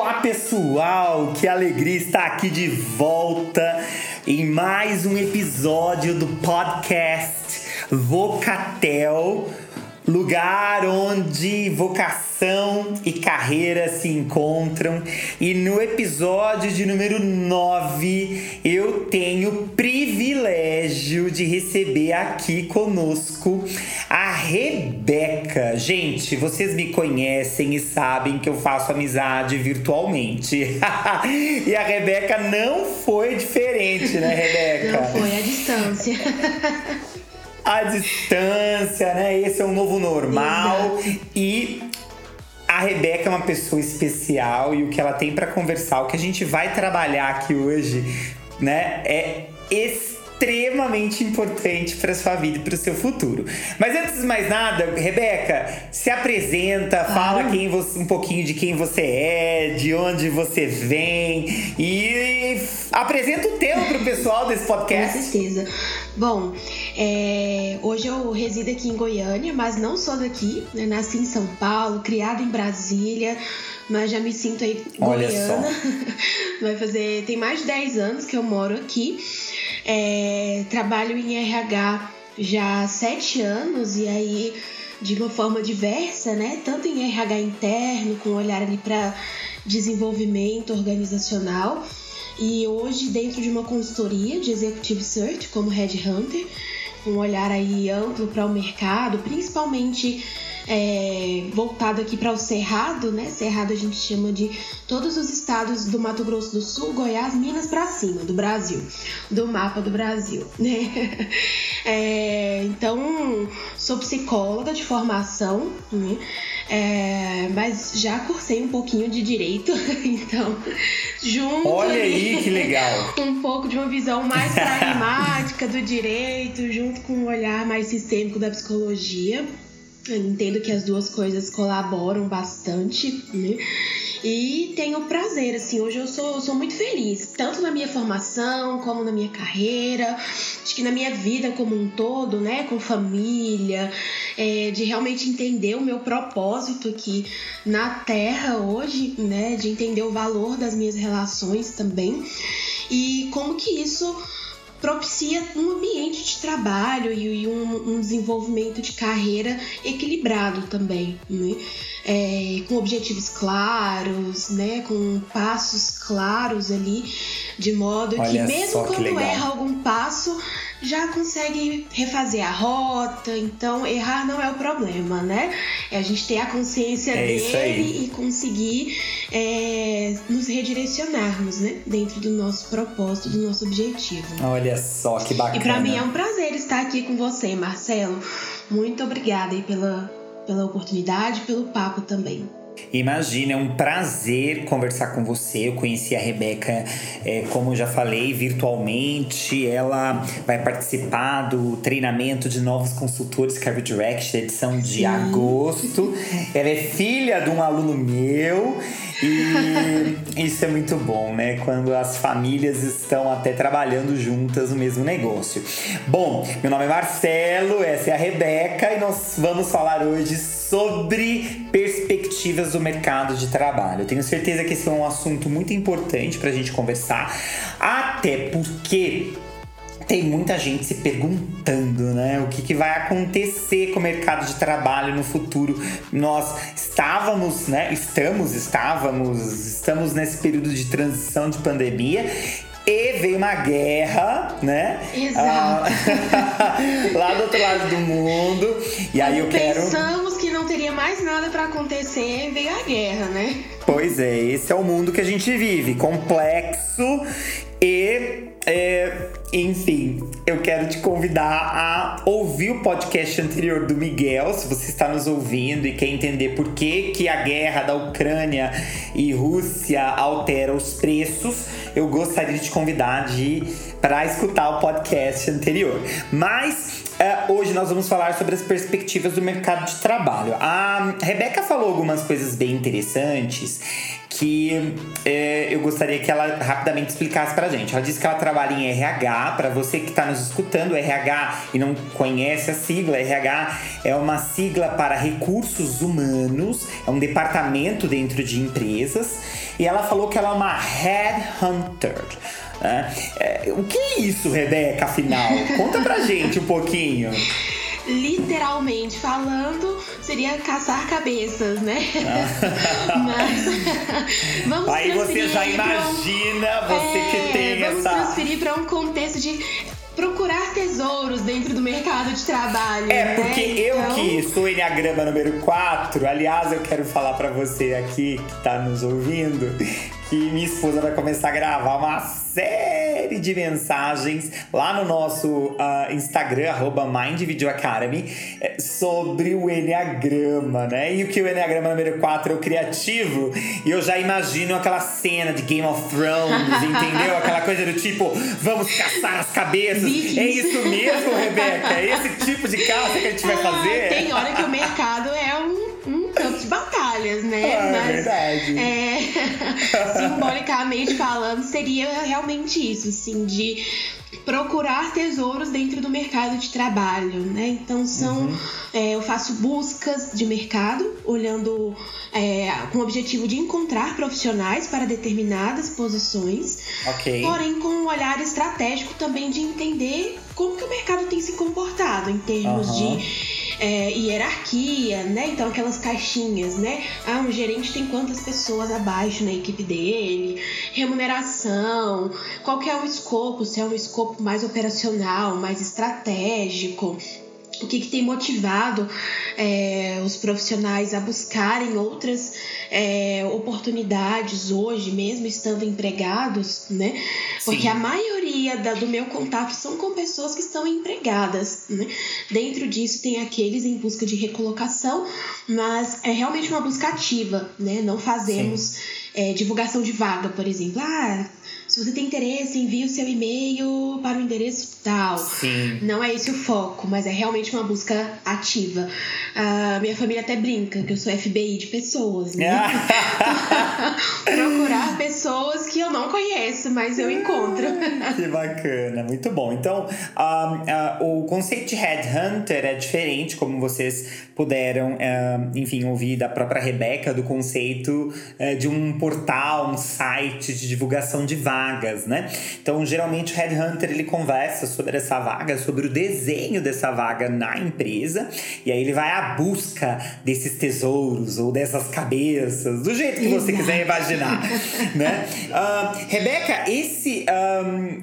Olá pessoal, que alegria estar aqui de volta em mais um episódio do podcast Vocatel lugar onde vocação e carreira se encontram. E no episódio de número 9, eu tenho o privilégio de receber aqui conosco a Rebeca. Gente, vocês me conhecem e sabem que eu faço amizade virtualmente. e a Rebeca não foi diferente, né, Rebeca? Não foi a distância. a distância, né? Esse é o novo normal. Exato. E a Rebeca é uma pessoa especial e o que ela tem para conversar, o que a gente vai trabalhar aqui hoje, né, é extremamente importante para sua vida e para o seu futuro. Mas antes de mais nada, Rebeca, se apresenta, fala quem você, um pouquinho de quem você é, de onde você vem e apresenta o tema para o pessoal desse podcast. Com certeza. Bom, é, hoje eu resido aqui em Goiânia, mas não sou daqui. Né? Nasci em São Paulo, criada em Brasília, mas já me sinto aí Olha goiana. Vai fazer. Tem mais de 10 anos que eu moro aqui. É, trabalho em RH já há sete anos e aí de uma forma diversa, né? Tanto em RH interno, com olhar ali para desenvolvimento organizacional, e hoje dentro de uma consultoria de executive search como headhunter, com um olhar aí amplo para o mercado, principalmente é, voltado aqui para o Cerrado, né? Cerrado a gente chama de todos os estados do Mato Grosso do Sul, Goiás, Minas para cima, do Brasil, do mapa do Brasil, né? É, então, sou psicóloga de formação, né? É, mas já cursei um pouquinho de direito, então, junto. Olha aí que legal! Um pouco de uma visão mais pragmática do direito, junto com um olhar mais sistêmico da psicologia. Eu entendo que as duas coisas colaboram bastante, né? E tenho prazer, assim, hoje eu sou, sou muito feliz, tanto na minha formação como na minha carreira, acho que na minha vida como um todo, né, com família, é, de realmente entender o meu propósito aqui na Terra hoje, né, de entender o valor das minhas relações também. E como que isso propicia um ambiente de trabalho e, um, um desenvolvimento de carreira equilibrado também, né? É, com objetivos claros, né? Com passos claros ali, de modo Olha que mesmo que quando legal. erra algum passo, já consegue refazer a rota, então errar não é o problema, né? É a gente ter a consciência é dele e conseguir é, nos redirecionarmos, né? Dentro do nosso propósito, do nosso objetivo. Olha só que bacana. E para mim é um prazer estar aqui com você, Marcelo. Muito obrigada aí pela, pela oportunidade, pelo papo também. Imagina, é um prazer conversar com você. Eu conheci a Rebeca, é, como já falei, virtualmente. Ela vai participar do treinamento de novos consultores Career Direct, edição de Sim. agosto. Ela é filha de um aluno meu e isso é muito bom, né? Quando as famílias estão até trabalhando juntas no mesmo negócio. Bom, meu nome é Marcelo, essa é a Rebeca e nós vamos falar hoje sobre perspectivas do mercado de trabalho. Eu tenho certeza que esse é um assunto muito importante para a gente conversar, até porque tem muita gente se perguntando, né? O que, que, vai acontecer com o mercado de trabalho no futuro. Nós estávamos, né? Estamos, estávamos, estamos nesse período de transição de pandemia. E veio uma guerra, né? Exato. Ah, lá do outro lado do mundo. E aí eu quero. Pensamos teria mais nada para acontecer, veio a guerra, né? Pois é, esse é o mundo que a gente vive, complexo e é, enfim, eu quero te convidar a ouvir o podcast anterior do Miguel, se você está nos ouvindo e quer entender por que, que a guerra da Ucrânia e Rússia altera os preços, eu gostaria de te convidar para escutar o podcast anterior. Mas hoje nós vamos falar sobre as perspectivas do mercado de trabalho. A Rebeca falou algumas coisas bem interessantes que é, eu gostaria que ela rapidamente explicasse pra gente. Ela disse que ela trabalha em RH, para você que está nos escutando, RH e não conhece a sigla, RH é uma sigla para recursos humanos, é um departamento dentro de empresas, e ela falou que ela é uma headhunter. Né? É, o que é isso, Rebeca, afinal? Conta pra gente um pouquinho literalmente falando, seria caçar cabeças, né? Ah. Mas vamos Aí você já imagina, um, você é, que tem vamos essa. Vamos transferir para um contexto de procurar tesouros dentro do mercado de trabalho. É, né? porque eu então que sou Enneagrama número 4, aliás, eu quero falar para você aqui que tá nos ouvindo, que minha esposa vai começar a gravar uma série de mensagens lá no nosso uh, Instagram, arroba Mind Video Academy, é, sobre o Enneagrama, né? E o que o Enneagrama número 4 é o criativo, e eu já imagino aquela cena de Game of Thrones, entendeu? Aquela coisa do tipo, vamos caçar as cabeças. É isso mesmo, Rebeca? É esse tipo de caça que a gente vai ah, fazer? Tem hora que o mercado é um um campo de batalhas, né? Ah, é Mas, verdade. É, simbolicamente falando, seria realmente isso, assim, de procurar tesouros dentro do mercado de trabalho, né? Então são, uhum. é, eu faço buscas de mercado, olhando é, com o objetivo de encontrar profissionais para determinadas posições, okay. porém com um olhar estratégico também de entender como que o mercado tem se comportado em termos uhum. de é, hierarquia, né? Então aquelas caixinhas, né? Ah, um gerente tem quantas pessoas abaixo na equipe dele, remuneração, qual que é o escopo, se é um escopo mais operacional, mais estratégico o que, que tem motivado é, os profissionais a buscarem outras é, oportunidades hoje, mesmo estando empregados, né? Porque Sim. a maioria da, do meu contato são com pessoas que estão empregadas, né? Dentro disso tem aqueles em busca de recolocação, mas é realmente uma busca ativa, né? Não fazemos é, divulgação de vaga, por exemplo. Ah, se você tem interesse, envie o seu e-mail para o endereço tal. Sim. Não é esse o foco, mas é realmente uma busca ativa. A minha família até brinca que eu sou FBI de pessoas, né? Procurar pessoas que eu não conheço, mas eu encontro. que bacana, muito bom. Então, uh, uh, o conceito de headhunter é diferente, como vocês puderam, uh, enfim, ouvir da própria Rebeca, do conceito eh, de um portal, um site de divulgação de vagas vagas, né? Então, geralmente o headhunter ele conversa sobre essa vaga, sobre o desenho dessa vaga na empresa, e aí ele vai à busca desses tesouros ou dessas cabeças, do jeito que você quiser imaginar, né? Uh, Rebeca, esse um,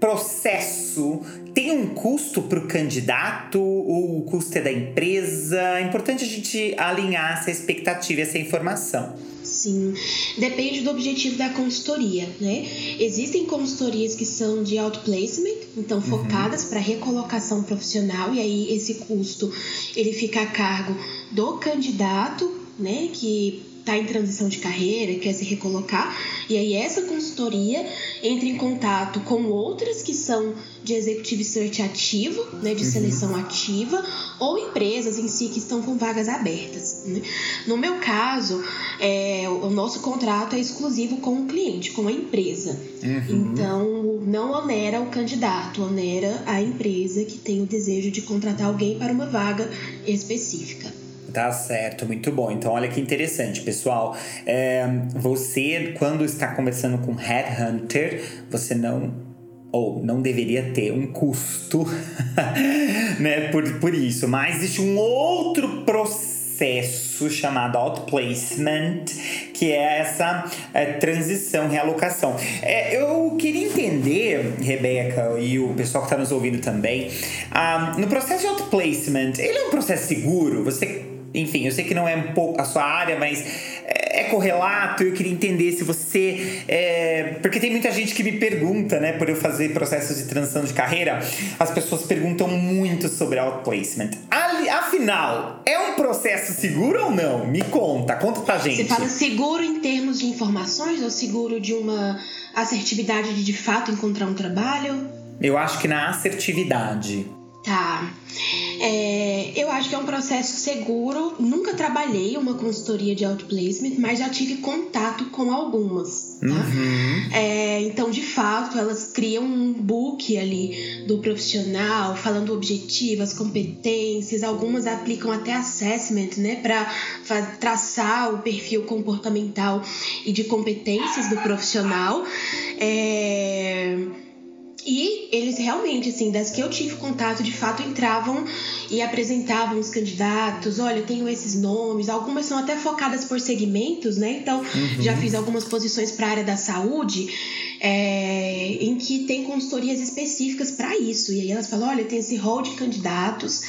processo tem um custo para o candidato ou o custo é da empresa? É importante a gente alinhar essa expectativa, essa informação. Sim, depende do objetivo da consultoria, né? Existem consultorias que são de outplacement, então uhum. focadas uhum. para recolocação profissional e aí esse custo ele fica a cargo do candidato, né, que está em transição de carreira, quer se recolocar, e aí essa consultoria entra em contato com outras que são de executive search ativo, né, de uhum. seleção ativa, ou empresas em si que estão com vagas abertas. Né? No meu caso, é, o nosso contrato é exclusivo com o cliente, com a empresa. Uhum. Então, não onera o candidato, onera a empresa que tem o desejo de contratar alguém para uma vaga específica. Tá certo, muito bom. Então, olha que interessante, pessoal. É, você, quando está conversando com Headhunter, você não ou não deveria ter um custo, né, por, por isso. Mas existe um outro processo chamado outplacement, que é essa é, transição, realocação. É, eu queria entender, Rebeca e o pessoal que está nos ouvindo também, um, no processo de outplacement, ele é um processo seguro? Você enfim, eu sei que não é um pouco a sua área, mas é, é correlato. Eu queria entender se você. É, porque tem muita gente que me pergunta, né, por eu fazer processos de transição de carreira, as pessoas perguntam muito sobre outplacement. Afinal, é um processo seguro ou não? Me conta, conta pra gente. Você fala seguro em termos de informações ou seguro de uma assertividade de de fato encontrar um trabalho? Eu acho que na assertividade. Tá. É, eu acho que é um processo seguro. Nunca trabalhei uma consultoria de outplacement, mas já tive contato com algumas. Tá? Uhum. É, então, de fato, elas criam um book ali do profissional, falando objetivos, competências. Algumas aplicam até assessment, né, para traçar o perfil comportamental e de competências do profissional. É e eles realmente, assim, das que eu tive contato, de fato entravam e apresentavam os candidatos. Olha, eu tenho esses nomes. Algumas são até focadas por segmentos, né? Então, uhum. já fiz algumas posições para a área da saúde, é, em que tem consultorias específicas para isso. E aí elas falam: olha, tem esse rol de candidatos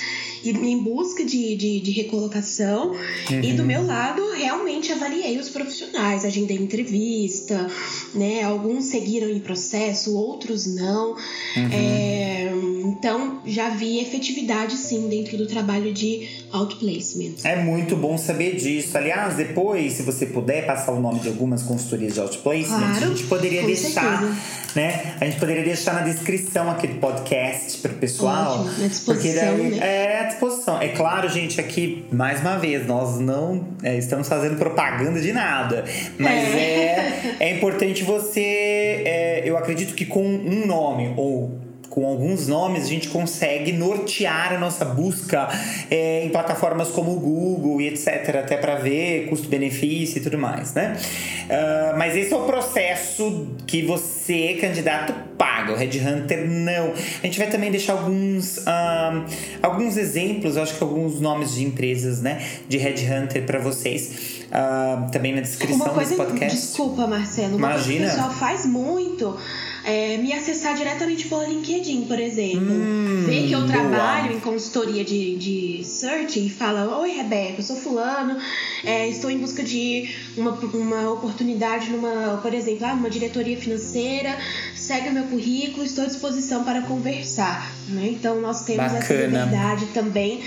em busca de, de, de recolocação. Uhum. E do uhum. meu lado, realmente avaliei os profissionais, agendei entrevista, né? Alguns seguiram em processo, outros não. Uhum. É, então, já vi efetividade sim dentro do trabalho de outplacement. É muito bom saber disso. Aliás, depois, se você puder passar o nome de algumas consultorias de outplacement, claro, a gente poderia deixar, certeza. né? A gente poderia deixar na descrição aqui do podcast para o pessoal. Ótimo, na disposição, porque daí, né? É, disposição. É claro, gente, aqui, mais uma vez, nós não é, estamos fazendo propaganda de nada. Mas é, é, é importante você. É, eu acredito que com um nome ou com alguns nomes, a gente consegue nortear a nossa busca é, em plataformas como o Google e etc., até para ver custo-benefício e tudo mais, né? Uh, mas esse é o processo que você, candidato, paga. O Red Hunter não. A gente vai também deixar alguns, uh, alguns exemplos, acho que alguns nomes de empresas, né, de Red Hunter para vocês. Uh, também na descrição desse podcast. Desculpa, Marcelo. Uma Imagina. coisa que o pessoal faz muito é, me acessar diretamente pelo LinkedIn, por exemplo. Hum, Ver que eu trabalho boa. em consultoria de, de search e fala: Oi, Rebeca, eu sou Fulano, é, estou em busca de uma, uma oportunidade numa, por exemplo, ah, uma diretoria financeira, segue o meu currículo, estou à disposição para conversar. Né? Então, nós temos Bacana. essa liberdade também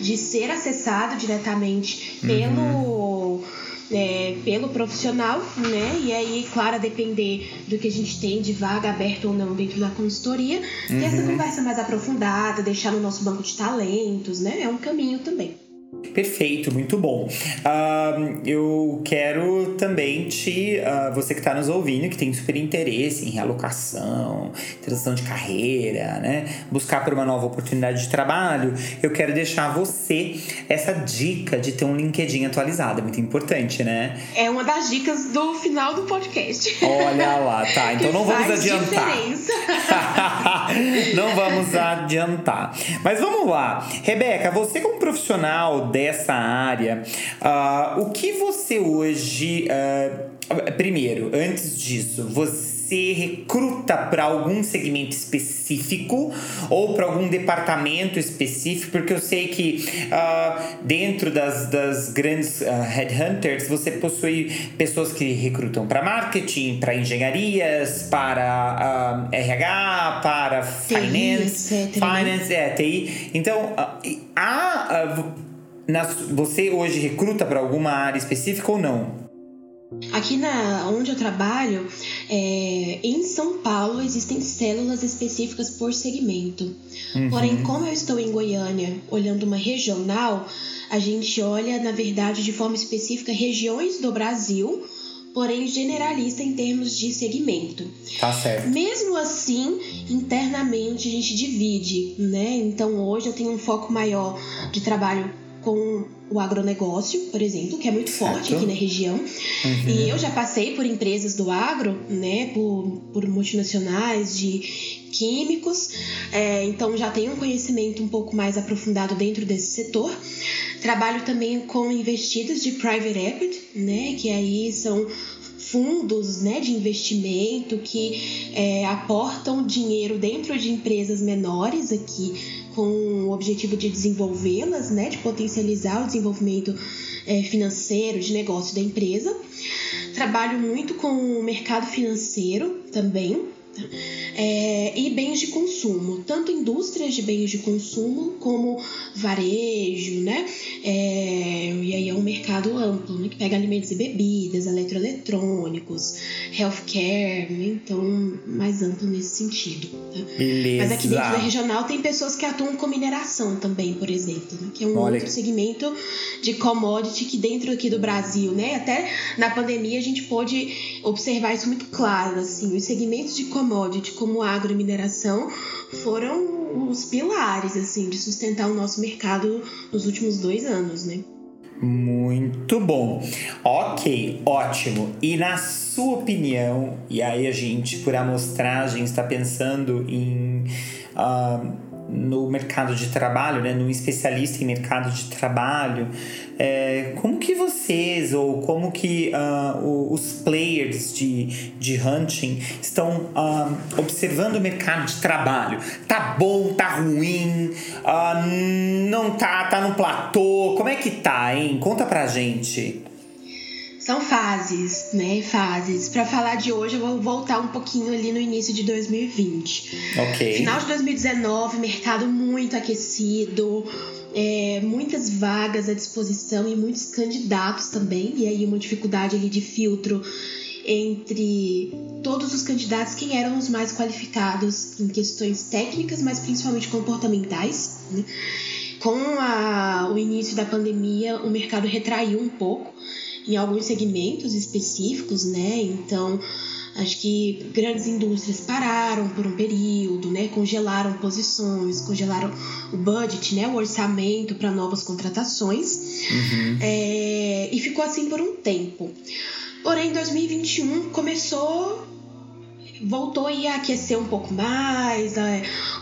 de ser acessado diretamente pelo. Uhum é, pelo profissional, né? E aí, claro, a depender do que a gente tem de vaga aberta ou não dentro da consultoria, uhum. ter essa conversa mais aprofundada, deixar no nosso banco de talentos, né? É um caminho também. Perfeito, muito bom. Uh, eu quero também te. Uh, você que está nos ouvindo, que tem super interesse em realocação, transição de carreira, né? Buscar por uma nova oportunidade de trabalho, eu quero deixar você essa dica de ter um LinkedIn atualizado. É muito importante, né? É uma das dicas do final do podcast. Olha lá, tá. Então não vamos adiantar. não vamos adiantar. Mas vamos lá. Rebeca, você como profissional dessa área, uh, o que você hoje. Uh, primeiro, antes disso, você recruta para algum segmento específico ou para algum departamento específico? Porque eu sei que uh, dentro das, das grandes uh, headhunters você possui pessoas que recrutam para marketing, para engenharias, para uh, RH, para TI, finance, etc. finance, é, TI. Então, há você hoje recruta para alguma área específica ou não? Aqui na onde eu trabalho, é, em São Paulo existem células específicas por segmento. Uhum. Porém, como eu estou em Goiânia, olhando uma regional, a gente olha, na verdade, de forma específica regiões do Brasil, porém generalista em termos de segmento. Tá certo. Mesmo assim, internamente a gente divide, né? Então hoje eu tenho um foco maior de trabalho com o agronegócio, por exemplo, que é muito forte certo. aqui na região. Uhum. E eu já passei por empresas do agro, né, por, por multinacionais de químicos, é, então já tenho um conhecimento um pouco mais aprofundado dentro desse setor. Trabalho também com investidas de private equity, né, que aí são fundos né, de investimento que é, aportam dinheiro dentro de empresas menores aqui com o objetivo de desenvolvê-las, né, de potencializar o desenvolvimento é, financeiro, de negócio da empresa. Trabalho muito com o mercado financeiro também, é, e bens de consumo, tanto indústrias de bens de consumo como varejo, né? É, e aí é um mercado amplo, né? que pega alimentos e bebidas, eletroeletrônicos, healthcare, né? então mais amplo nesse sentido. Tá? Mas aqui dentro da regional tem pessoas que atuam com mineração também, por exemplo, né? que é um Olha. outro segmento de commodity que dentro aqui do Brasil, né? Até na pandemia a gente pôde observar isso muito claro, assim, os segmentos de commodity como agro e mineração foram os pilares assim de sustentar o nosso mercado nos últimos dois anos, né? Muito bom. Ok, ótimo. E na sua opinião, e aí a gente, por amostragem, está pensando em. Uh, no mercado de trabalho, né, no especialista em mercado de trabalho, é, como que vocês ou como que uh, os players de, de hunting estão uh, observando o mercado de trabalho? Tá bom, tá ruim, uh, não tá, tá no platô, como é que tá, hein? Conta pra gente. São fases, né? Fases. Para falar de hoje, eu vou voltar um pouquinho ali no início de 2020. Ok. Final de 2019, mercado muito aquecido, é, muitas vagas à disposição e muitos candidatos também. E aí uma dificuldade ali de filtro entre todos os candidatos, quem eram os mais qualificados em questões técnicas, mas principalmente comportamentais. Né? Com a, o início da pandemia, o mercado retraiu um pouco em alguns segmentos específicos, né? Então, acho que grandes indústrias pararam por um período, né? Congelaram posições, congelaram o budget, né? O orçamento para novas contratações. Uhum. É, e ficou assim por um tempo. Porém, 2021 começou voltou a aquecer um pouco mais,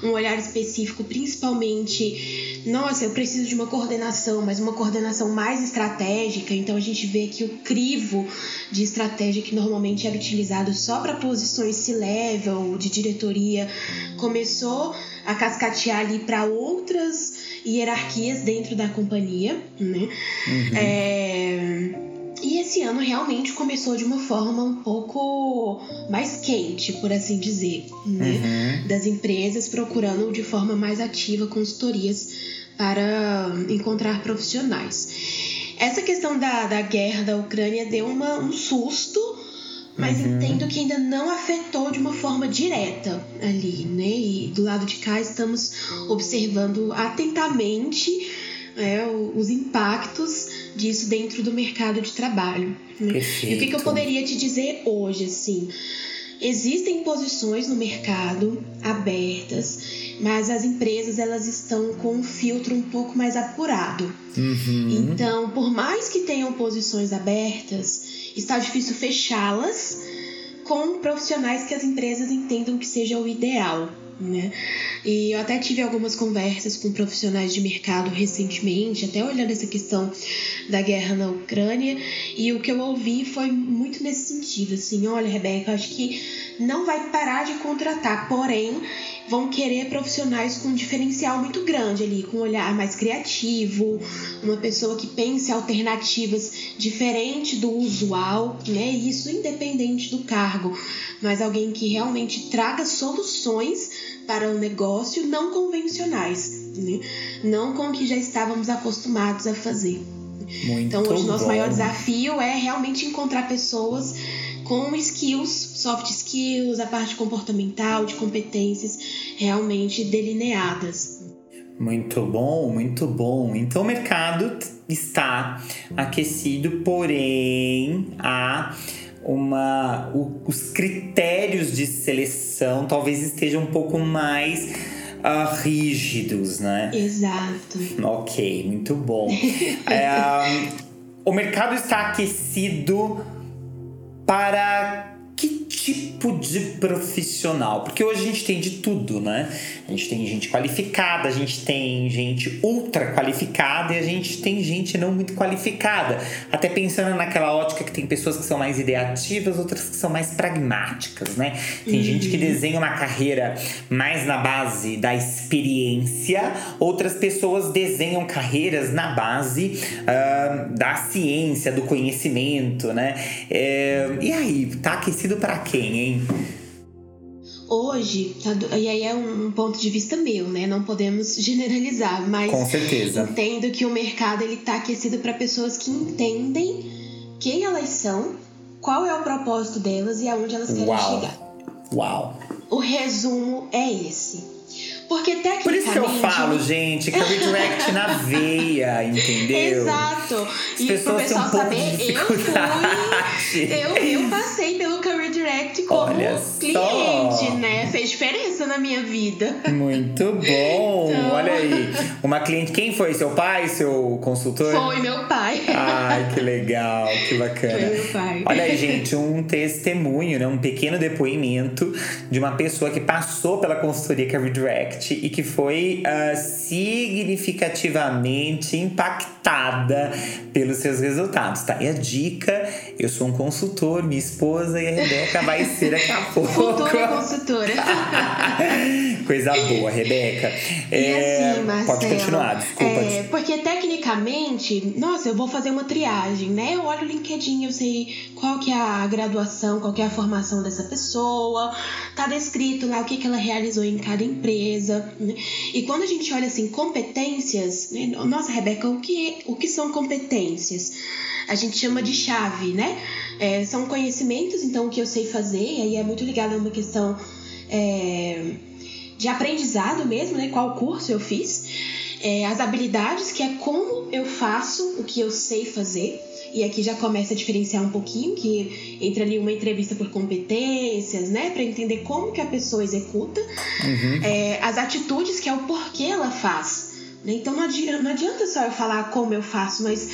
um olhar específico, principalmente, nossa, eu preciso de uma coordenação, mas uma coordenação mais estratégica. Então a gente vê que o crivo de estratégia que normalmente era utilizado só para posições C-level de diretoria começou a cascatear ali para outras hierarquias dentro da companhia, né? Uhum. É e esse ano realmente começou de uma forma um pouco mais quente, por assim dizer, né? Uhum. Das empresas procurando de forma mais ativa consultorias para encontrar profissionais. Essa questão da, da guerra da Ucrânia deu uma, um susto, mas uhum. entendo que ainda não afetou de uma forma direta ali, né? E do lado de cá estamos observando atentamente é, os impactos disso dentro do mercado de trabalho. Né? E o que, que eu poderia te dizer hoje, assim? Existem posições no mercado abertas, mas as empresas elas estão com um filtro um pouco mais apurado. Uhum. Então, por mais que tenham posições abertas, está difícil fechá-las com profissionais que as empresas entendam que seja o ideal né? E eu até tive algumas conversas com profissionais de mercado recentemente, até olhando essa questão da guerra na Ucrânia, e o que eu ouvi foi muito nesse sentido, assim, olha, Rebeca, acho que não vai parar de contratar, porém vão querer profissionais com um diferencial muito grande ali, com um olhar mais criativo, uma pessoa que pense alternativas diferente do usual, né? Isso independente do cargo, mas alguém que realmente traga soluções para o um negócio não convencionais, né? não com o que já estávamos acostumados a fazer. Muito então, hoje, o nosso maior desafio é realmente encontrar pessoas com skills, soft skills, a parte comportamental, de competências realmente delineadas. Muito bom, muito bom. Então o mercado está aquecido, porém a uma o, os critérios de seleção talvez estejam um pouco mais uh, rígidos, né? Exato. Ok, muito bom. é, o mercado está aquecido para tipo de profissional? Porque hoje a gente tem de tudo, né? A gente tem gente qualificada, a gente tem gente ultra qualificada e a gente tem gente não muito qualificada. Até pensando naquela ótica que tem pessoas que são mais ideativas, outras que são mais pragmáticas, né? Tem uhum. gente que desenha uma carreira mais na base da experiência, outras pessoas desenham carreiras na base uh, da ciência, do conhecimento, né? É, e aí, tá aquecido para quem, hein? Hoje, tá, e aí é um ponto de vista meu, né? Não podemos generalizar, mas Com certeza. entendo que o mercado ele tá aquecido para pessoas que entendem quem elas são, qual é o propósito delas e aonde elas querem Uau. chegar. Uau. O resumo é esse. Porque tecnicamente. Por isso que eu falo, gente, que é redirect na veia, entendeu? Exato. As e pro pessoal um saber, eu fui. Eu, eu passei pelo Career Direct como Olha só. cliente, né? Fez diferença na minha vida. Muito bom. Então- Olha aí. Uma cliente, quem foi? Seu pai, seu consultor? Foi meu pai. Ai, que legal, que bacana. Foi meu pai. Olha aí, gente, um testemunho, né? um pequeno depoimento de uma pessoa que passou pela consultoria Career Direct e que foi ah, significativamente impactada pelos seus resultados, tá? E a dica, eu sou um consultor, minha esposa e a Rebeca vai ser daqui a pouco. Futura consultora. Coisa boa, Rebeca. É, assim, Marcelo, pode continuar, desculpa. é, porque tecnicamente, nossa, eu vou fazer uma triagem, né? Eu olho o LinkedIn, eu sei qual que é a graduação, qual que é a formação dessa pessoa, tá descrito lá o que, que ela realizou em cada empresa, né? E quando a gente olha assim, competências, né? Nossa, Rebeca, o que, o que são competências? A gente chama de chave, né? É, são conhecimentos, então, o que eu sei fazer, e aí é muito ligado a uma questão. é, de aprendizado mesmo, né? Qual curso eu fiz, é, as habilidades, que é como eu faço o que eu sei fazer. E aqui já começa a diferenciar um pouquinho, que entra ali uma entrevista por competências, né? Para entender como que a pessoa executa. Uhum. É, as atitudes, que é o porquê ela faz. né? Então não adianta, não adianta só eu falar como eu faço, mas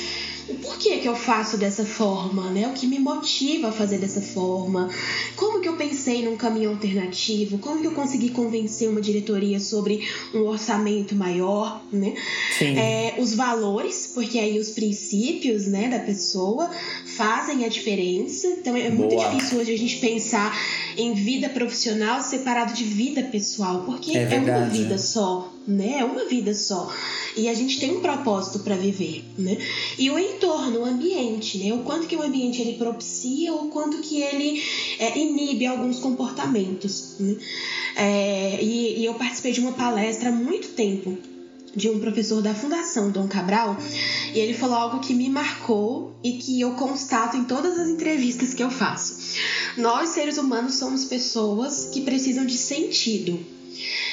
o porquê que eu faço dessa forma, né? O que me motiva a fazer dessa forma? Como que eu pensei num caminho alternativo? Como que eu consegui convencer uma diretoria sobre um orçamento maior, né? Sim. É, os valores, porque aí os princípios, né, da pessoa fazem a diferença. Então é muito Boa. difícil hoje a gente pensar em vida profissional separado de vida pessoal, porque É é, uma vida só, né? É uma vida só. E a gente tem um propósito para viver, né? E o entorno, o ambiente, né? O quanto que o ambiente ele propicia, o quanto que ele é, inibe alguns comportamentos, né? É, e, e eu participei de uma palestra há muito tempo de um professor da Fundação Dom Cabral, e ele falou algo que me marcou e que eu constato em todas as entrevistas que eu faço. Nós, seres humanos, somos pessoas que precisam de sentido.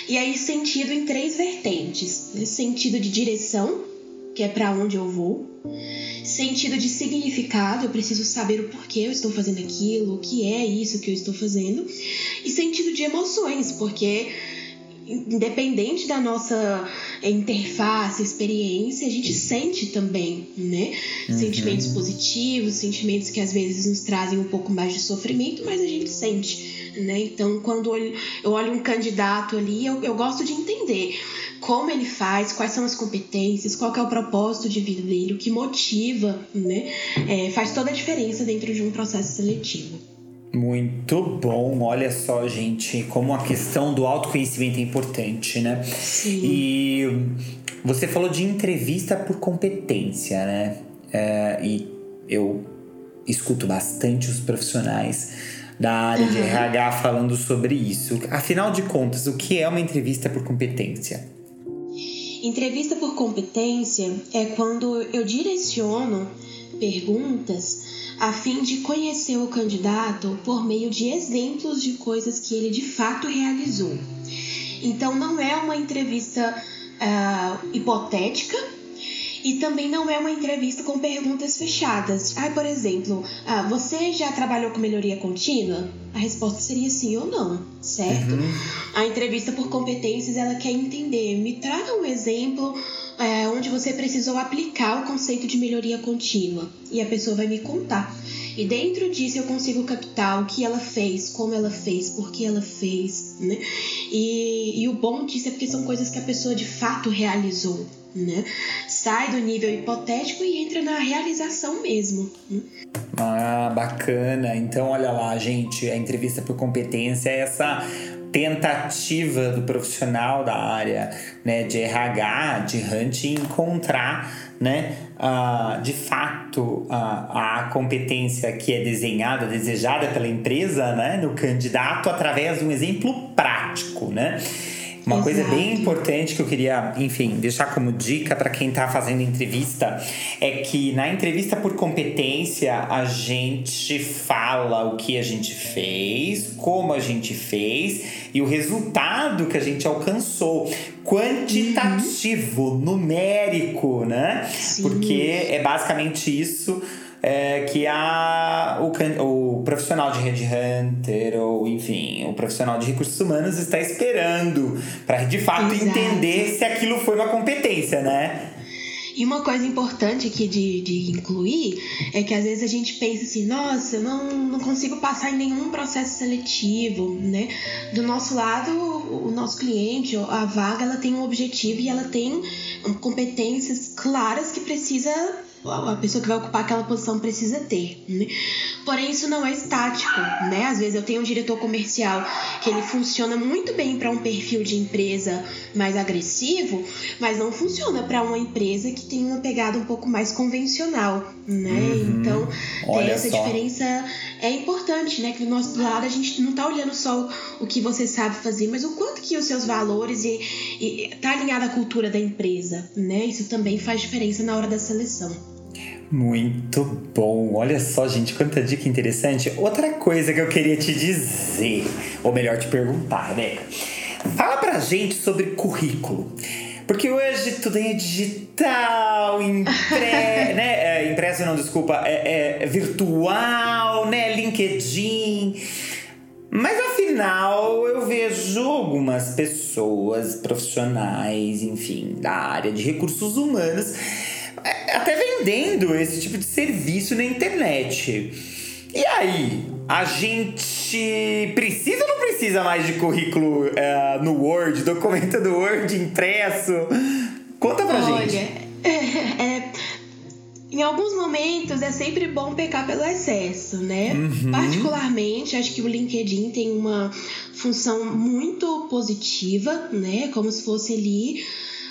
E aí, sentido em três vertentes: sentido de direção, que é para onde eu vou, sentido de significado, eu preciso saber o porquê eu estou fazendo aquilo, o que é isso que eu estou fazendo, e sentido de emoções, porque independente da nossa interface, experiência, a gente sente também, né? Uhum. Sentimentos positivos, sentimentos que às vezes nos trazem um pouco mais de sofrimento, mas a gente sente, né? Então, quando eu olho, um candidato ali, eu, eu gosto de entender como ele faz, quais são as competências, qual é o propósito de vida dele, o que motiva, né? É, faz toda a diferença dentro de um processo seletivo. Muito bom. Olha só, gente, como a questão do autoconhecimento é importante, né? Sim. E você falou de entrevista por competência, né? É, e eu escuto bastante os profissionais da área de Uhum. RH falando sobre isso. Afinal de contas, o que é uma entrevista por competência? Entrevista por competência é quando eu direciono perguntas a fim de conhecer o candidato por meio de exemplos de coisas que ele de fato realizou. Então não é uma entrevista ah, hipotética e também não é uma entrevista com perguntas fechadas. Ah, por exemplo, ah, você já trabalhou com melhoria contínua? A resposta seria sim ou não, certo? Uhum. A entrevista por competências ela quer entender. Me traga um exemplo é, onde você precisou aplicar o conceito de melhoria contínua e a pessoa vai me contar. E dentro disso eu consigo captar o que ela fez, como ela fez, por que ela fez, né? E, e o bom disso é porque são coisas que a pessoa de fato realizou, né? Sai do nível hipotético e entra na realização mesmo. Ah, bacana. Então, olha lá, gente, a entrevista por competência é essa tentativa do profissional da área né, de RH, de Hunt, encontrar né, de fato a, a competência que é desenhada, desejada pela empresa, né, no candidato através de um exemplo prático, né? Uma Exato. coisa bem importante que eu queria, enfim, deixar como dica para quem está fazendo entrevista é que na entrevista por competência a gente fala o que a gente fez, como a gente fez e o resultado que a gente alcançou. Quantitativo, uhum. numérico, né? Sim. Porque é basicamente isso é, que a, o, o profissional de headhunter ou enfim, o profissional de recursos humanos está esperando para de fato Exato. entender se aquilo foi uma competência, né? E uma coisa importante aqui de, de incluir é que às vezes a gente pensa assim, nossa, eu não, não consigo passar em nenhum processo seletivo, né? Do nosso lado, o nosso cliente, a vaga, ela tem um objetivo e ela tem competências claras que precisa a pessoa que vai ocupar aquela posição precisa ter. Né? Porém, isso não é estático, né? Às vezes eu tenho um diretor comercial que ele funciona muito bem para um perfil de empresa mais agressivo, mas não funciona para uma empresa que tem uma pegada um pouco mais convencional, né? Uhum. Então, Olha essa só. diferença é importante, né? Que do nosso lado a gente não tá olhando só o que você sabe fazer, mas o quanto que os seus valores e, e tá alinhado à cultura da empresa, né? Isso também faz diferença na hora da seleção. Muito bom. Olha só, gente, quanta dica interessante. Outra coisa que eu queria te dizer, ou melhor, te perguntar, né? Fala pra gente sobre currículo. Porque hoje tudo é digital, impre... né? É, impresso não, desculpa, é, é virtual, né? LinkedIn. Mas afinal, eu vejo algumas pessoas profissionais, enfim, da área de recursos humanos até vendendo esse tipo de serviço na internet. E aí, a gente precisa ou não precisa mais de currículo uh, no Word, documento do Word impresso? Conta pra Olha, gente. É, é, em alguns momentos é sempre bom pecar pelo excesso, né? Uhum. Particularmente, acho que o LinkedIn tem uma função muito positiva, né? Como se fosse ali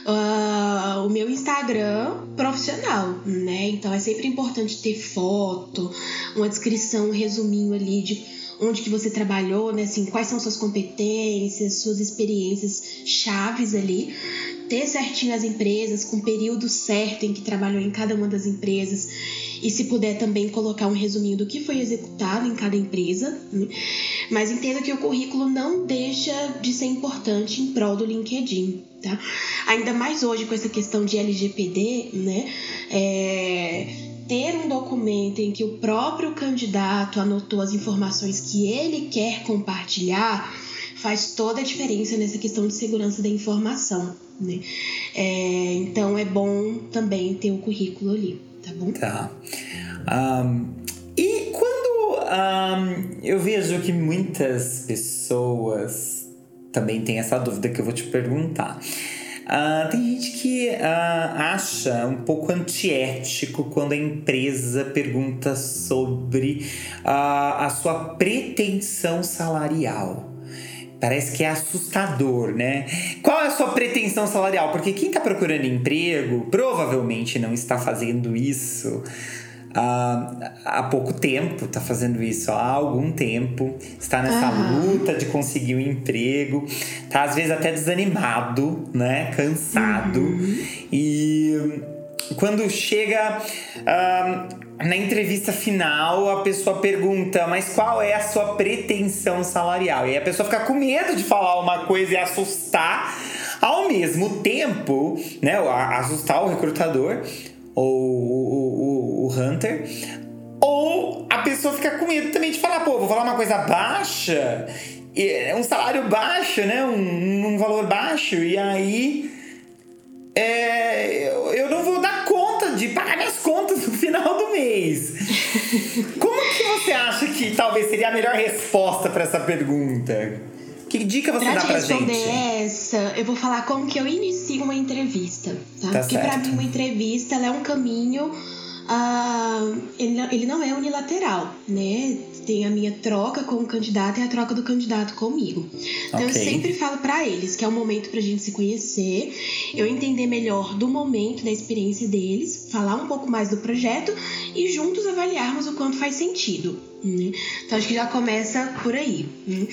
uh, o meu Instagram profissional, né? Então é sempre importante ter foto, uma descrição, um resuminho ali de onde que você trabalhou, né? Assim, quais são suas competências, suas experiências chaves ali. Ter certinho as empresas, com o período certo em que trabalhou em cada uma das empresas. E se puder também colocar um resuminho do que foi executado em cada empresa. Né? Mas entenda que o currículo não deixa de ser importante em prol do LinkedIn. Tá? Ainda mais hoje com essa questão de LGPD, né? É, ter um documento em que o próprio candidato anotou as informações que ele quer compartilhar faz toda a diferença nessa questão de segurança da informação. Né? É, então é bom também ter o currículo ali, tá bom? Tá. Um, e quando um, eu vejo que muitas pessoas também tem essa dúvida que eu vou te perguntar. Uh, tem gente que uh, acha um pouco antiético quando a empresa pergunta sobre uh, a sua pretensão salarial. Parece que é assustador, né? Qual é a sua pretensão salarial? Porque quem está procurando emprego provavelmente não está fazendo isso há, há pouco tempo, está fazendo isso há algum tempo, está nessa luta de conseguir um emprego, tá às vezes até desanimado, né? Cansado. Uhum. E quando chega uh, na entrevista final, a pessoa pergunta, mas qual é a sua pretensão salarial? E a pessoa fica com medo de falar uma coisa e assustar. Ao mesmo tempo, né, assustar o recrutador, ou o, o, o Hunter, ou a pessoa fica com medo também de falar, pô, vou falar uma coisa baixa, um salário baixo, né? Um, um valor baixo, e aí é, eu não vou dar conta de pagar minhas contas no final do mês. Como que você acha que talvez seria a melhor resposta para essa pergunta? Que dica você pra dá pra gente? essa, eu vou falar como que eu inicio uma entrevista, tá? tá Porque para mim uma entrevista é um caminho uh, ele, ele não é unilateral, né? Tem a minha troca com o candidato e a troca do candidato comigo. Então okay. eu sempre falo para eles que é o momento pra gente se conhecer, eu entender melhor do momento, da experiência deles, falar um pouco mais do projeto e juntos avaliarmos o quanto faz sentido. Né? Então acho que já começa por aí. Né?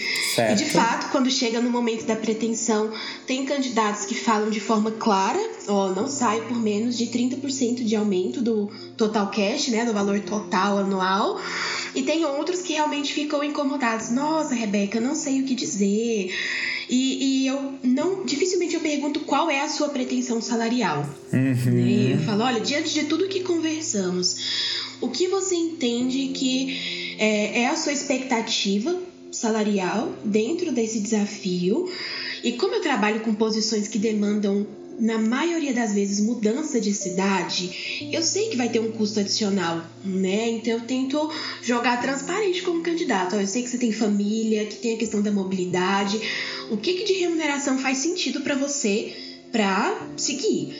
E de fato, quando chega no momento da pretensão, tem candidatos que falam de forma clara, ó, não saio por menos de 30% de aumento do total cash, né, do valor total anual. E tem outros que realmente ficam incomodados. Nossa, Rebeca, não sei o que dizer. E, e, eu não dificilmente eu pergunto qual é a sua pretensão salarial. Uhum. Eu falo, olha, diante de tudo que conversamos, o que você entende que é, é a sua expectativa salarial dentro desse desafio? E como eu trabalho com posições que demandam na maioria das vezes mudança de cidade, eu sei que vai ter um custo adicional, né? Então eu tento jogar transparente como candidato. Eu sei que você tem família, que tem a questão da mobilidade. O que, que de remuneração faz sentido para você para seguir?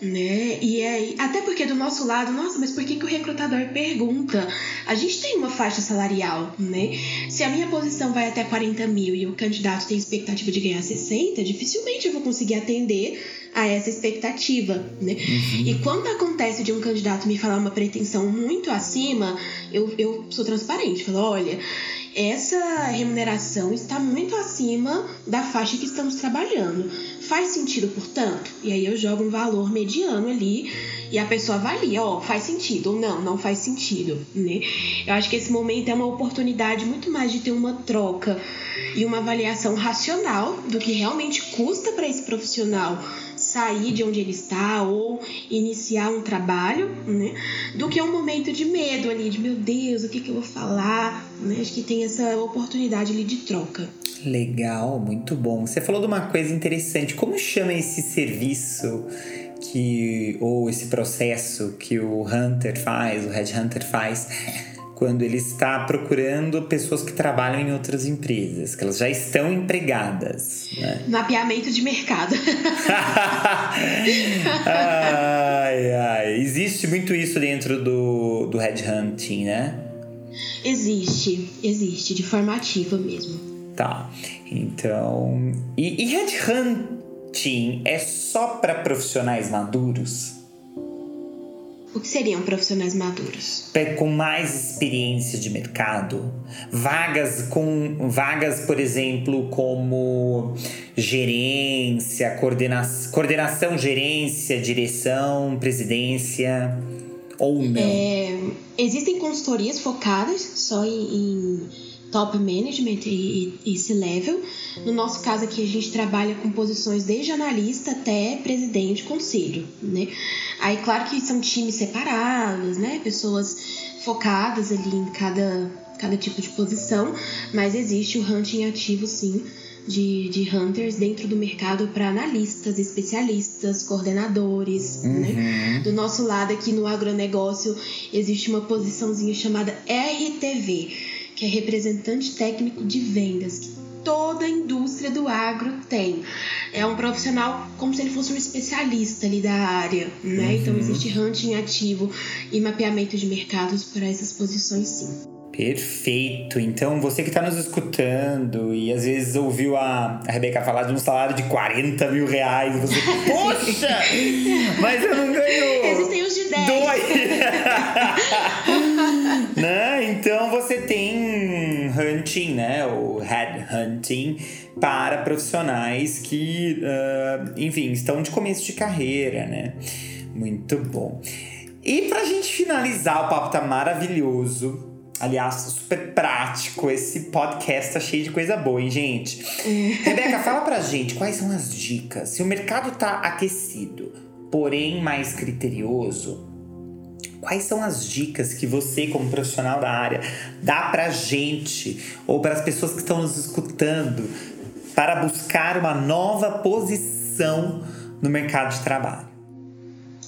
né? E é, até porque do nosso lado, nossa, mas por que, que o recrutador pergunta? A gente tem uma faixa salarial, né? Se a minha posição vai até 40 mil e o candidato tem expectativa de ganhar 60, dificilmente eu vou conseguir atender a essa expectativa, né? Uhum. E quando acontece de um candidato me falar uma pretensão muito acima, eu, eu sou transparente, falo, olha, essa remuneração está muito acima da faixa que estamos trabalhando. Faz sentido, portanto? E aí eu jogo um valor mediano ali e a pessoa avalia, ó, faz sentido ou não, não faz sentido, né? Eu acho que esse momento é uma oportunidade muito mais de ter uma troca e uma avaliação racional do que realmente custa para esse profissional sair de onde ele está ou iniciar um trabalho, né? Do que um momento de medo ali, de meu Deus, o que, que eu vou falar, né? Acho que tem essa oportunidade ali de troca. Legal, muito bom. Você falou de uma coisa interessante. Como chama esse serviço que ou esse processo que o Hunter faz, o Red Hunter faz? Quando ele está procurando pessoas que trabalham em outras empresas, que elas já estão empregadas. Né? Mapeamento de mercado. ai, ai. Existe muito isso dentro do, do headhunting, né? Existe, existe, de forma ativa mesmo. Tá. Então. E, e headhunting é só para profissionais maduros? O que seriam profissionais maduros? Com mais experiência de mercado, vagas com vagas, por exemplo, como gerência, coordena, coordenação, gerência, direção, presidência ou não? É, existem consultorias focadas só em, em top management e, e, C-level. No nosso caso aqui, a gente trabalha com posições desde analista até presidente, conselho, né? Aí, claro que são times separados, né? Pessoas focadas ali em cada, cada tipo de posição, mas existe o hunting ativo, sim, de, de hunters dentro do mercado para analistas, especialistas, coordenadores. Né? Uhum. Né? Do nosso lado aqui no agronegócio existe uma posiçãozinha chamada RTV, que é representante técnico de vendas, que toda a indústria do agro tem. É um profissional como se ele fosse um especialista ali da área, né? Uhum. Então existe hunting ativo e mapeamento de mercados para essas posições sim. Perfeito. Então, você que está nos escutando e às vezes ouviu a, a Rebeca falar de um salário de 40 mil reais, você, poxa, mas eu não ganho. Existem os de 10. Dois. né? Então, você tem hunting, né? O head hunting para profissionais que, uh, enfim, estão de começo de carreira, né? Muito bom. E pra gente finalizar, o papo tá maravilhoso. Aliás, super prático. Esse podcast tá cheio de coisa boa, hein, gente? Rebeca, fala pra gente quais são as dicas. Se o mercado tá aquecido, porém mais criterioso, quais são as dicas que você, como profissional da área, dá pra gente ou para as pessoas que estão nos escutando para buscar uma nova posição no mercado de trabalho?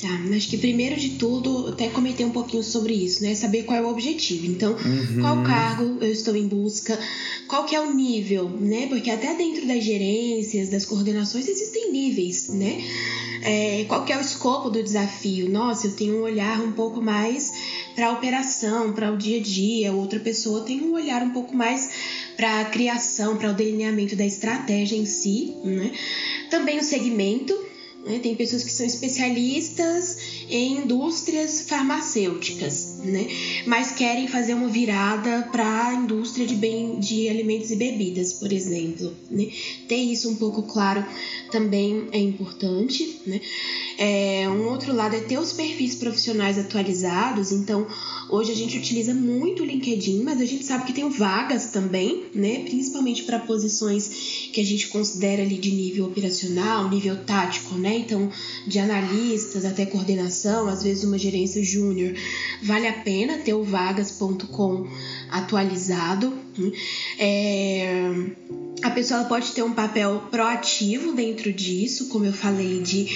Tá, acho que primeiro de tudo, até comentei um pouquinho sobre isso, né? Saber qual é o objetivo. Então, uhum. qual cargo eu estou em busca, qual que é o nível, né? Porque até dentro das gerências, das coordenações, existem níveis, né? É, qual que é o escopo do desafio? Nossa, eu tenho um olhar um pouco mais para a operação, para o dia a dia, outra pessoa tem um olhar um pouco mais para a criação, para o delineamento da estratégia em si, né? Também o segmento? Tem pessoas que são especialistas em indústrias farmacêuticas, né? mas querem fazer uma virada para a indústria de, bem, de alimentos e bebidas, por exemplo. Né? Ter isso um pouco claro também é importante. Né? É, um outro lado é ter os perfis profissionais atualizados, então hoje a gente utiliza muito o LinkedIn, mas a gente sabe que tem vagas também, né? principalmente para posições que a gente considera ali de nível operacional, nível tático, né? Então, de analistas até coordenação, às vezes uma gerência júnior. Vale a pena ter o vagas.com atualizado. Né? É, a pessoa pode ter um papel proativo dentro disso, como eu falei, de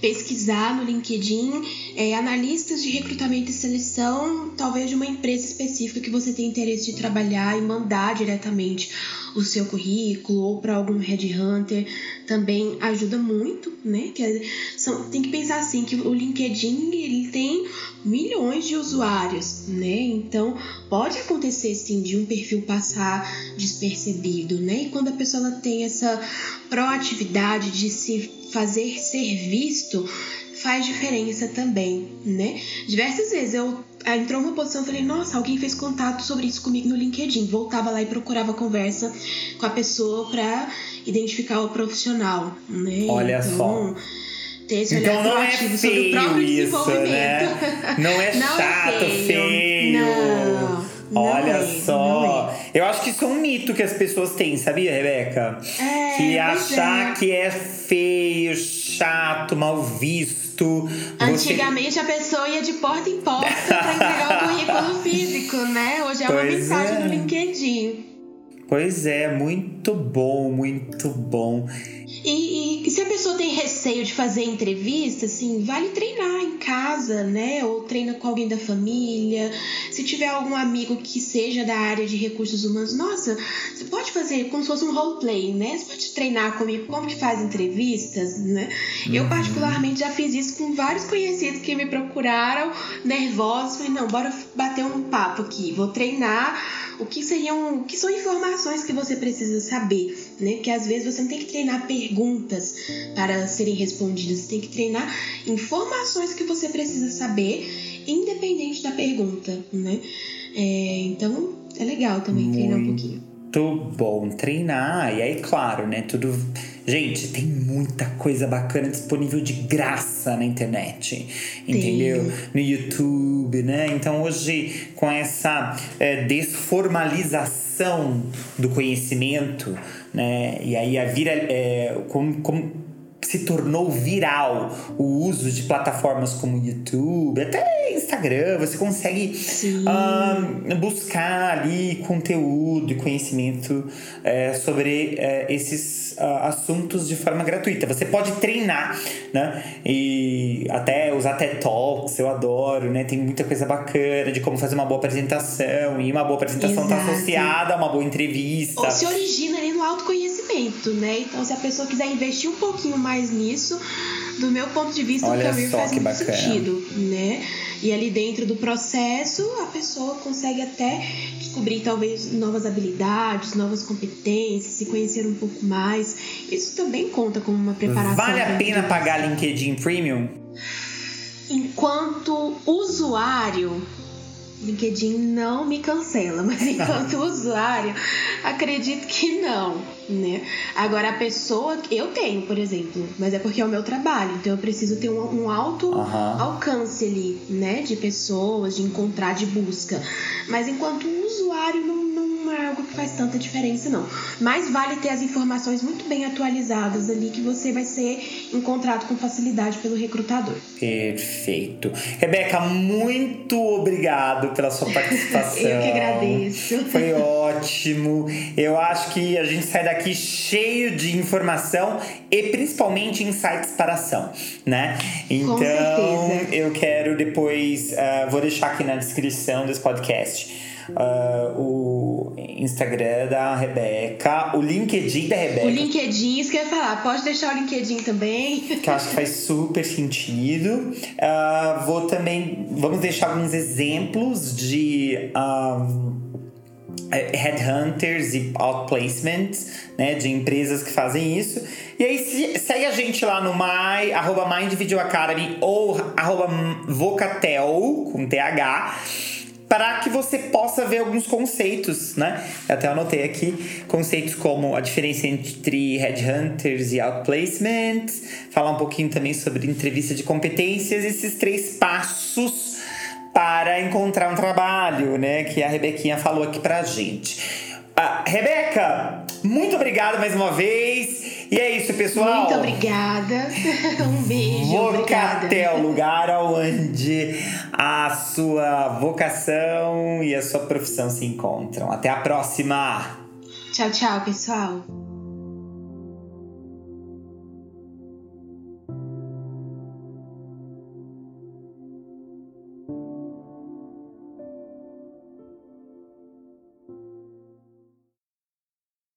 pesquisar no LinkedIn é, analistas de recrutamento e seleção, talvez de uma empresa específica que você tem interesse de trabalhar e mandar diretamente o seu currículo ou para algum headhunter também ajuda muito, né? Que são, tem que pensar assim que o LinkedIn ele tem milhões de usuários, né? Então pode acontecer sim de um perfil passar despercebido, né? E quando a pessoa tem essa proatividade de se fazer ser visto, faz diferença também, né? Diversas vezes eu entrou uma posição, eu falei, nossa, alguém fez contato sobre isso comigo no LinkedIn. Voltava lá e procurava conversa com a pessoa para identificar o profissional, né? Olha então, só. Ter esse então não é feio sobre o próprio isso, né? Não é não é chato, é feio. feio. Não. Olha é, só. É. Eu acho que isso é um mito que as pessoas têm, sabia, Rebeca? É, que achar é. que é feio, chato, mal visto. Antigamente você... a pessoa ia de porta em porta pra entregar o currículo físico, né? Hoje é uma pois mensagem no é. LinkedIn. Pois é, muito bom, muito bom. E, se a pessoa tem receio de fazer entrevista, assim, vale treinar em casa, né? Ou treina com alguém da família. Se tiver algum amigo que seja da área de recursos humanos, nossa, você pode fazer como se fosse um roleplay, né? Você pode treinar comigo como que faz entrevistas, né? Uhum. Eu, particularmente, já fiz isso com vários conhecidos que me procuraram, nervosos. Falei, não, bora bater um papo aqui. Vou treinar o que seriam, o que são informações que você precisa saber, né? Que às vezes você não tem que treinar perguntas para serem respondidas, você tem que treinar informações que você precisa saber, independente da pergunta, né? É, então é legal também Muito treinar um pouquinho. Muito bom treinar, e aí, claro, né? Tudo Gente, tem muita coisa bacana disponível de graça na internet, entendeu? Tem. No YouTube, né? Então hoje, com essa é, desformalização do conhecimento, né? E aí a vira. É, como, como se tornou viral o uso de plataformas como YouTube, até Instagram, você consegue uh, buscar ali conteúdo e conhecimento uh, sobre uh, esses ah, assuntos de forma gratuita. Você pode treinar, né? E até usar TED Talks, eu adoro, né? Tem muita coisa bacana de como fazer uma boa apresentação, e uma boa apresentação está associada a uma boa entrevista. Ou se origina no autoconhecimento, né? Então, se a pessoa quiser investir um pouquinho mais nisso, do meu ponto de vista, Olha o caminho faz muito bacana. sentido, né? E ali dentro do processo, a pessoa consegue até descobrir talvez novas habilidades, novas competências, se conhecer um pouco mais. Isso também conta como uma preparação. Vale a pena pagar LinkedIn Premium? Enquanto usuário, LinkedIn não me cancela, mas enquanto usuário, acredito que não, né? Agora a pessoa, eu tenho, por exemplo, mas é porque é o meu trabalho, então eu preciso ter um, um alto uhum. alcance ali, né? De pessoas, de encontrar, de busca. Mas enquanto usuário, não, não é algo que faz tanta diferença, não. Mas vale ter as informações muito bem atualizadas ali, que você vai ser encontrado com facilidade pelo recrutador. Perfeito. Rebeca, muito obrigado pela sua participação. eu que agradeço. Foi ótimo. Eu acho que a gente sai daqui cheio de informação e principalmente insights para ação, né? Então, eu quero depois, uh, vou deixar aqui na descrição desse podcast uh, o Instagram da Rebeca, o LinkedIn da Rebeca. O LinkedIn, isso que eu ia falar, pode deixar o LinkedIn também. Que eu acho que faz super sentido. Uh, vou também, vamos deixar alguns exemplos de. Um, headhunters e outplacements, né, de empresas que fazem isso. E aí se, segue a gente lá no my, arroba Mind Video Academy ou arroba Vocatel, com TH para que você possa ver alguns conceitos, né? Eu até anotei aqui conceitos como a diferença entre headhunters e outplacements, falar um pouquinho também sobre entrevista de competências, esses três passos para encontrar um trabalho, né? Que a Rebequinha falou aqui pra gente. Ah, Rebeca, muito obrigado mais uma vez. E é isso, pessoal. Muito obrigada. Um beijo. Vocatel, lugar onde a sua vocação e a sua profissão se encontram. Até a próxima. Tchau, tchau, pessoal.